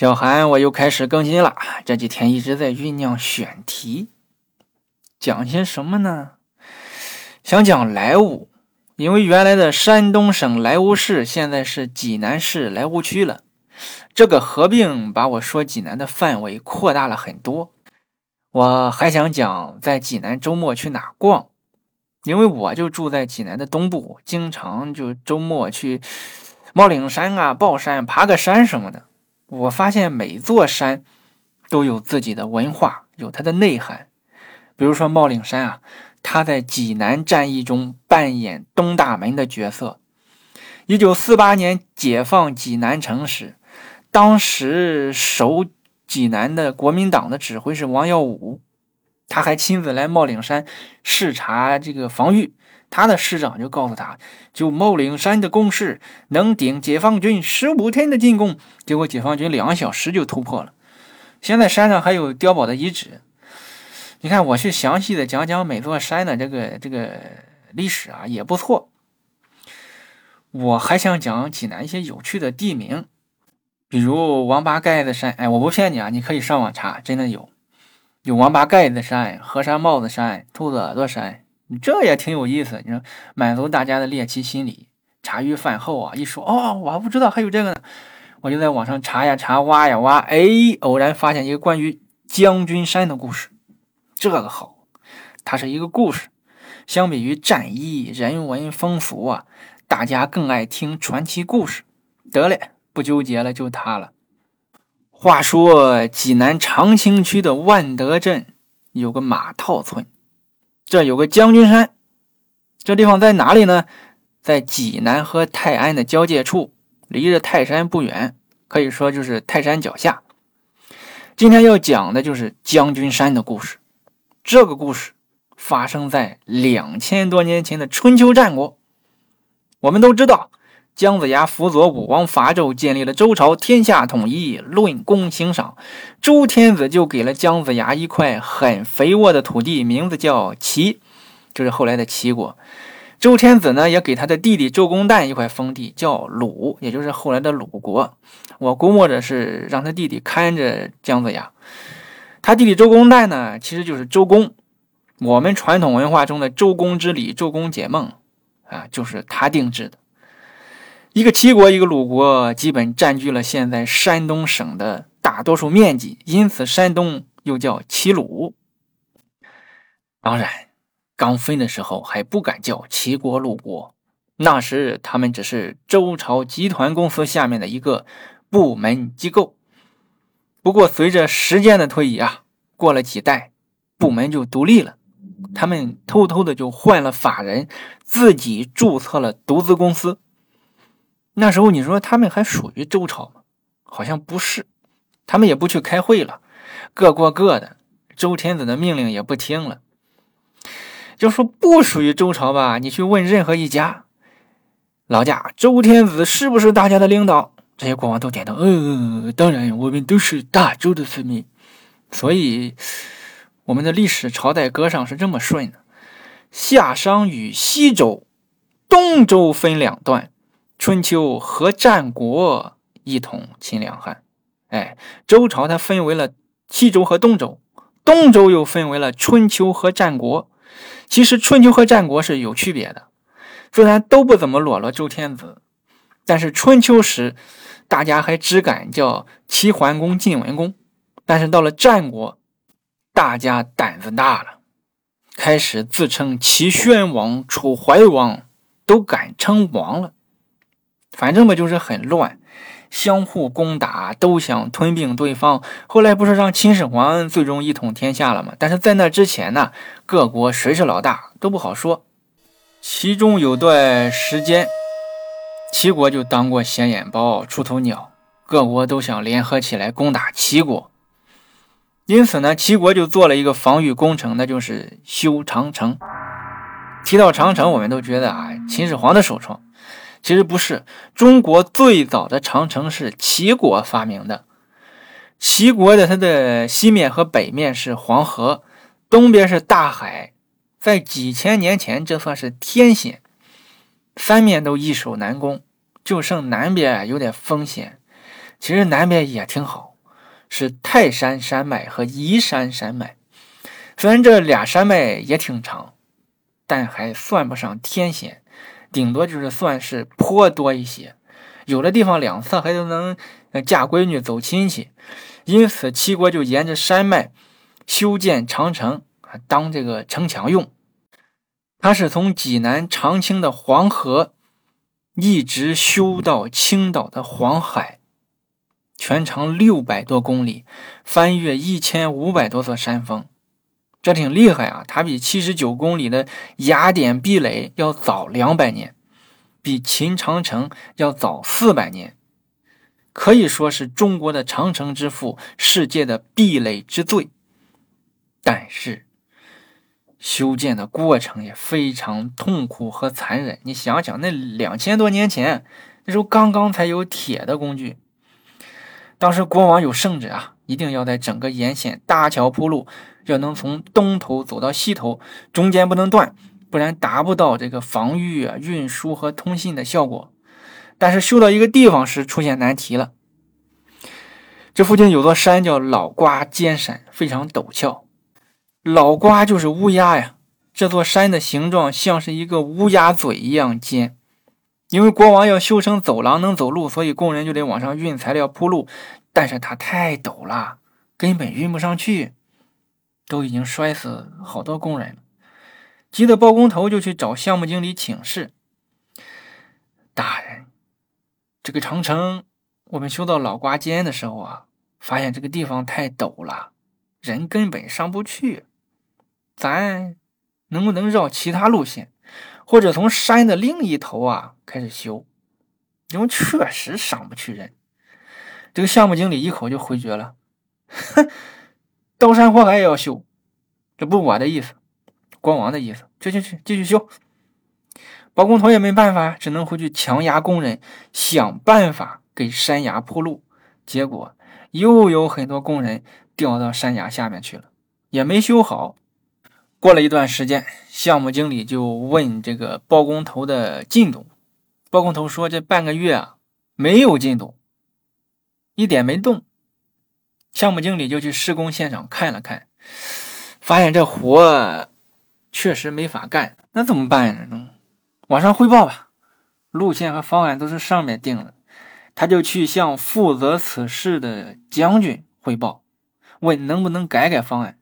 小韩，我又开始更新了。这几天一直在酝酿选题，讲些什么呢？想讲莱芜，因为原来的山东省莱芜市现在是济南市莱芜区了。这个合并把我说济南的范围扩大了很多。我还想讲在济南周末去哪逛，因为我就住在济南的东部，经常就周末去帽岭山啊、抱山爬个山什么的。我发现每座山都有自己的文化，有它的内涵。比如说帽岭山啊，它在济南战役中扮演东大门的角色。一九四八年解放济南城时，当时守济南的国民党的指挥是王耀武，他还亲自来帽岭山视察这个防御。他的师长就告诉他，就帽岭山的攻势能顶解放军十五天的进攻，结果解放军两小时就突破了。现在山上还有碉堡的遗址，你看我去详细的讲讲每座山的这个这个历史啊，也不错。我还想讲济南一些有趣的地名，比如王八盖子山，哎，我不骗你啊，你可以上网查，真的有，有王八盖子山、河山帽子山、兔子耳朵山。这也挺有意思，你说满足大家的猎奇心理。茶余饭后啊，一说哦，我还不知道还有这个呢，我就在网上查呀查，挖呀挖，哎，偶然发现一个关于将军山的故事。这个好，它是一个故事。相比于战役、人文风俗啊，大家更爱听传奇故事。得嘞，不纠结了，就它了。话说济南长清区的万德镇有个马套村。这有个将军山，这地方在哪里呢？在济南和泰安的交界处，离着泰山不远，可以说就是泰山脚下。今天要讲的就是将军山的故事。这个故事发生在两千多年前的春秋战国。我们都知道，姜子牙辅佐武王伐纣，建立了周朝，天下统一，论功行赏。周天子就给了姜子牙一块很肥沃的土地，名字叫齐，就是后来的齐国。周天子呢，也给他的弟弟周公旦一块封地，叫鲁，也就是后来的鲁国。我估摸着是让他弟弟看着姜子牙。他弟弟周公旦呢，其实就是周公。我们传统文化中的周公之礼、周公解梦啊，就是他定制的。一个齐国，一个鲁国，基本占据了现在山东省的。大多数面积，因此山东又叫齐鲁。当然，刚分的时候还不敢叫齐国、鲁国，那时他们只是周朝集团公司下面的一个部门机构。不过，随着时间的推移啊，过了几代，部门就独立了，他们偷偷的就换了法人，自己注册了独资公司。那时候，你说他们还属于周朝吗？好像不是。他们也不去开会了，各过各的。周天子的命令也不听了。就说不属于周朝吧，你去问任何一家老家，周天子是不是大家的领导？这些国王都点头，嗯，当然，我们都是大周的子民。所以，我们的历史朝代歌上是这么顺的：夏商与西周、东周分两段，春秋和战国一统秦两汉。哎，周朝它分为了西周和东周，东周又分为了春秋和战国。其实春秋和战国是有区别的，虽然都不怎么裸露周天子，但是春秋时大家还只敢叫齐桓公、晋文公，但是到了战国，大家胆子大了，开始自称齐宣王、楚怀王，都敢称王了。反正吧，就是很乱。相互攻打，都想吞并对方。后来不是让秦始皇最终一统天下了吗？但是在那之前呢，各国谁是老大都不好说。其中有段时间，齐国就当过显眼包、出头鸟，各国都想联合起来攻打齐国。因此呢，齐国就做了一个防御工程，那就是修长城。提到长城，我们都觉得啊，秦始皇的首创。其实不是，中国最早的长城是齐国发明的。齐国的它的西面和北面是黄河，东边是大海，在几千年前这算是天险，三面都易守难攻，就剩南边有点风险。其实南边也挺好，是泰山山脉和宜山山脉。虽然这俩山脉也挺长，但还算不上天险，顶多就是算是坡多一些。有的地方两侧还都能嫁闺女、走亲戚。因此，齐国就沿着山脉修建长城，当这个城墙用。它是从济南长清的黄河一直修到青岛的黄海，全长六百多公里，翻越一千五百多座山峰，这挺厉害啊！它比七十九公里的雅典壁垒要早两百年，比秦长城要早四百年。可以说是中国的长城之父，世界的壁垒之最。但是，修建的过程也非常痛苦和残忍。你想想，那两千多年前，那时候刚刚才有铁的工具。当时国王有圣旨啊，一定要在整个沿线搭桥铺路，要能从东头走到西头，中间不能断，不然达不到这个防御、啊、运输和通信的效果。但是修到一个地方时出现难题了。这附近有座山叫老瓜尖山，非常陡峭。老瓜就是乌鸦呀。这座山的形状像是一个乌鸦嘴一样尖。因为国王要修成走廊能走路，所以工人就得往上运材料铺路。但是它太陡了，根本运不上去，都已经摔死好多工人了。急得包工头就去找项目经理请示，大人。这个长城，我们修到老瓜尖的时候啊，发现这个地方太陡了，人根本上不去。咱能不能绕其他路线，或者从山的另一头啊开始修？因为确实上不去人。这个项目经理一口就回绝了：“哼，刀山火海也要修，这不我的意思，国王的意思。去去去，继续修。”包工头也没办法，只能回去强压工人，想办法给山崖铺路。结果又有很多工人掉到山崖下面去了，也没修好。过了一段时间，项目经理就问这个包工头的进度。包工头说：“这半个月啊，没有进度，一点没动。”项目经理就去施工现场看了看，发现这活确实没法干。那怎么办呢？往上汇报吧，路线和方案都是上面定的。他就去向负责此事的将军汇报，问能不能改改方案。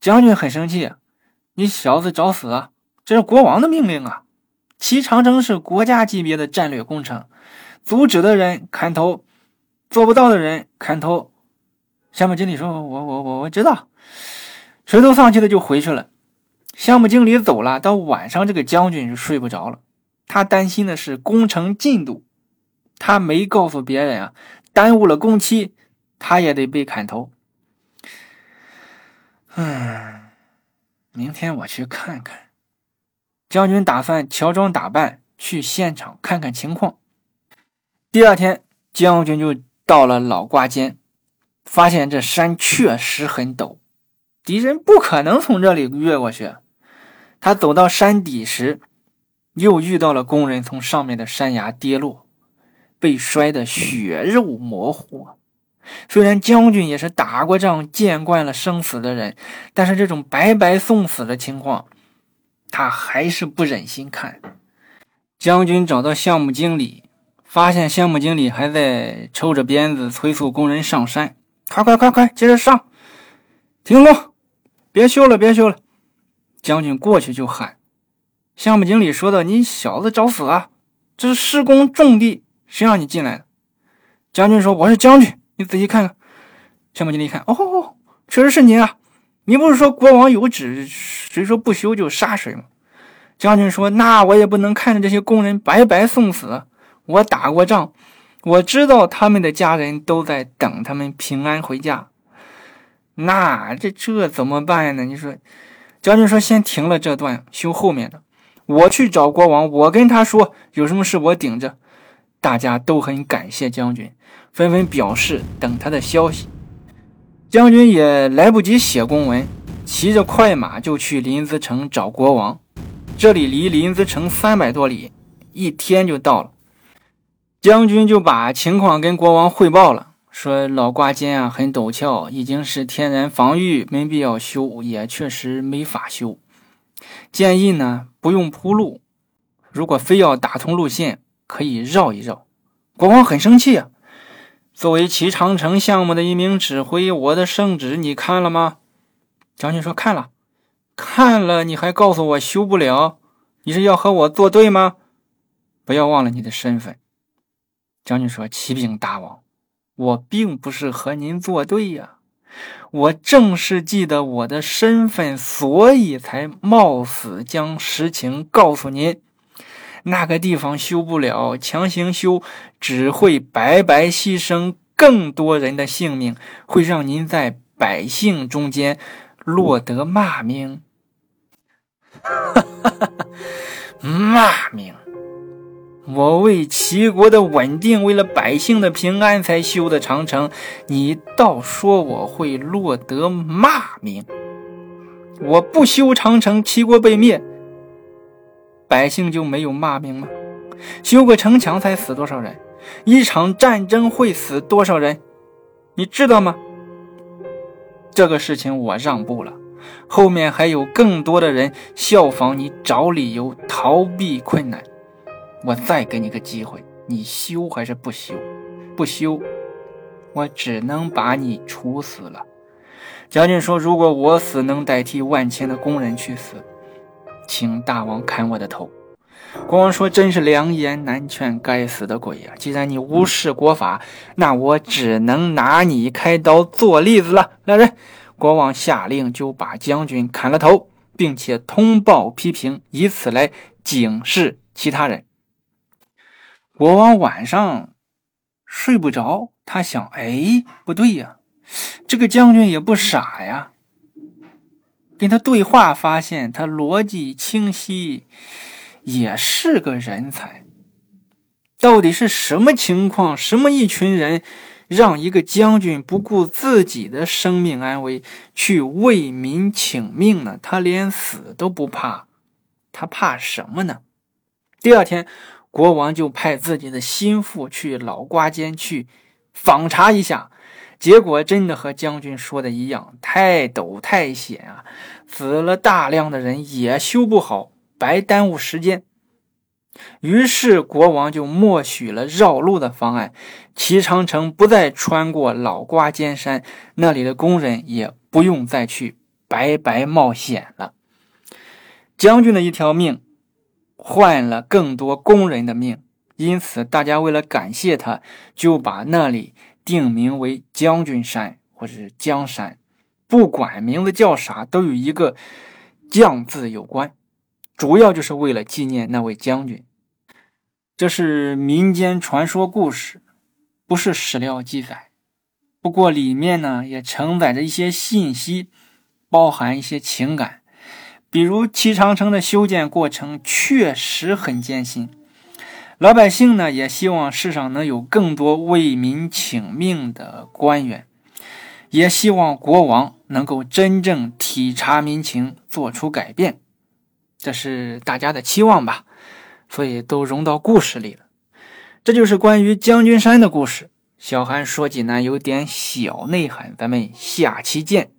将军很生气：“你小子找死啊！这是国王的命令啊！齐长城是国家级别的战略工程，阻止的人砍头，做不到的人砍头。”项目经理说：“我我我我知道。”垂头丧气的就回去了。项目经理走了，到晚上这个将军就睡不着了。他担心的是工程进度，他没告诉别人啊，耽误了工期，他也得被砍头。嗯，明天我去看看。将军打算乔装打扮去现场看看情况。第二天，将军就到了老瓜尖，发现这山确实很陡，敌人不可能从这里越过去。他走到山底时，又遇到了工人从上面的山崖跌落，被摔得血肉模糊。虽然将军也是打过仗、见惯了生死的人，但是这种白白送死的情况，他还是不忍心看。将军找到项目经理，发现项目经理还在抽着鞭子催促工人上山：“快快快快，接着上！停工，别修了，别修了！”将军过去就喊，项目经理说的：“你小子找死啊！这是施工重地，谁让你进来的？”将军说：“我是将军，你仔细看看。”项目经理一看，哦，确实是您啊！你不是说国王有旨，谁说不修就杀谁吗？将军说：“那我也不能看着这些工人白白送死。我打过仗，我知道他们的家人都在等他们平安回家。那这这怎么办呢？你说？”将军说：“先停了这段，修后面的。我去找国王，我跟他说有什么事我顶着。”大家都很感谢将军，纷纷表示等他的消息。将军也来不及写公文，骑着快马就去临淄城找国王。这里离临淄城三百多里，一天就到了。将军就把情况跟国王汇报了。说老挂间啊很陡峭，已经是天然防御，没必要修，也确实没法修。建议呢不用铺路，如果非要打通路线，可以绕一绕。国王很生气啊！作为齐长城项目的一名指挥，我的圣旨你看了吗？将军说看了，看了，你还告诉我修不了？你是要和我作对吗？不要忘了你的身份。将军说：“启禀大王。”我并不是和您作对呀，我正是记得我的身份，所以才冒死将实情告诉您。那个地方修不了，强行修只会白白牺牲更多人的性命，会让您在百姓中间落得骂名。骂名。我为齐国的稳定，为了百姓的平安才修的长城，你倒说我会落得骂名？我不修长城，齐国被灭，百姓就没有骂名吗？修个城墙才死多少人？一场战争会死多少人？你知道吗？这个事情我让步了，后面还有更多的人效仿你，找理由逃避困难。我再给你个机会，你修还是不修？不修，我只能把你处死了。将军说：“如果我死能代替万千的工人去死，请大王砍我的头。”国王说：“真是良言难劝，该死的鬼呀！既然你无视国法，那我只能拿你开刀做例子了。”来人！国王下令就把将军砍了头，并且通报批评，以此来警示其他人。国王晚上睡不着，他想：哎，不对呀，这个将军也不傻呀。跟他对话，发现他逻辑清晰，也是个人才。到底是什么情况？什么一群人让一个将军不顾自己的生命安危去为民请命呢？他连死都不怕，他怕什么呢？第二天。国王就派自己的心腹去老瓜间去访查一下，结果真的和将军说的一样，太陡太险啊，死了大量的人也修不好，白耽误时间。于是国王就默许了绕路的方案，齐长城不再穿过老瓜尖山，那里的工人也不用再去白白冒险了。将军的一条命。换了更多工人的命，因此大家为了感谢他，就把那里定名为将军山或者是江山，不管名字叫啥，都与一个“将”字有关，主要就是为了纪念那位将军。这是民间传说故事，不是史料记载，不过里面呢也承载着一些信息，包含一些情感。比如齐长城的修建过程确实很艰辛，老百姓呢也希望世上能有更多为民请命的官员，也希望国王能够真正体察民情，做出改变，这是大家的期望吧，所以都融到故事里了。这就是关于将军山的故事。小韩说济南有点小内涵，咱们下期见。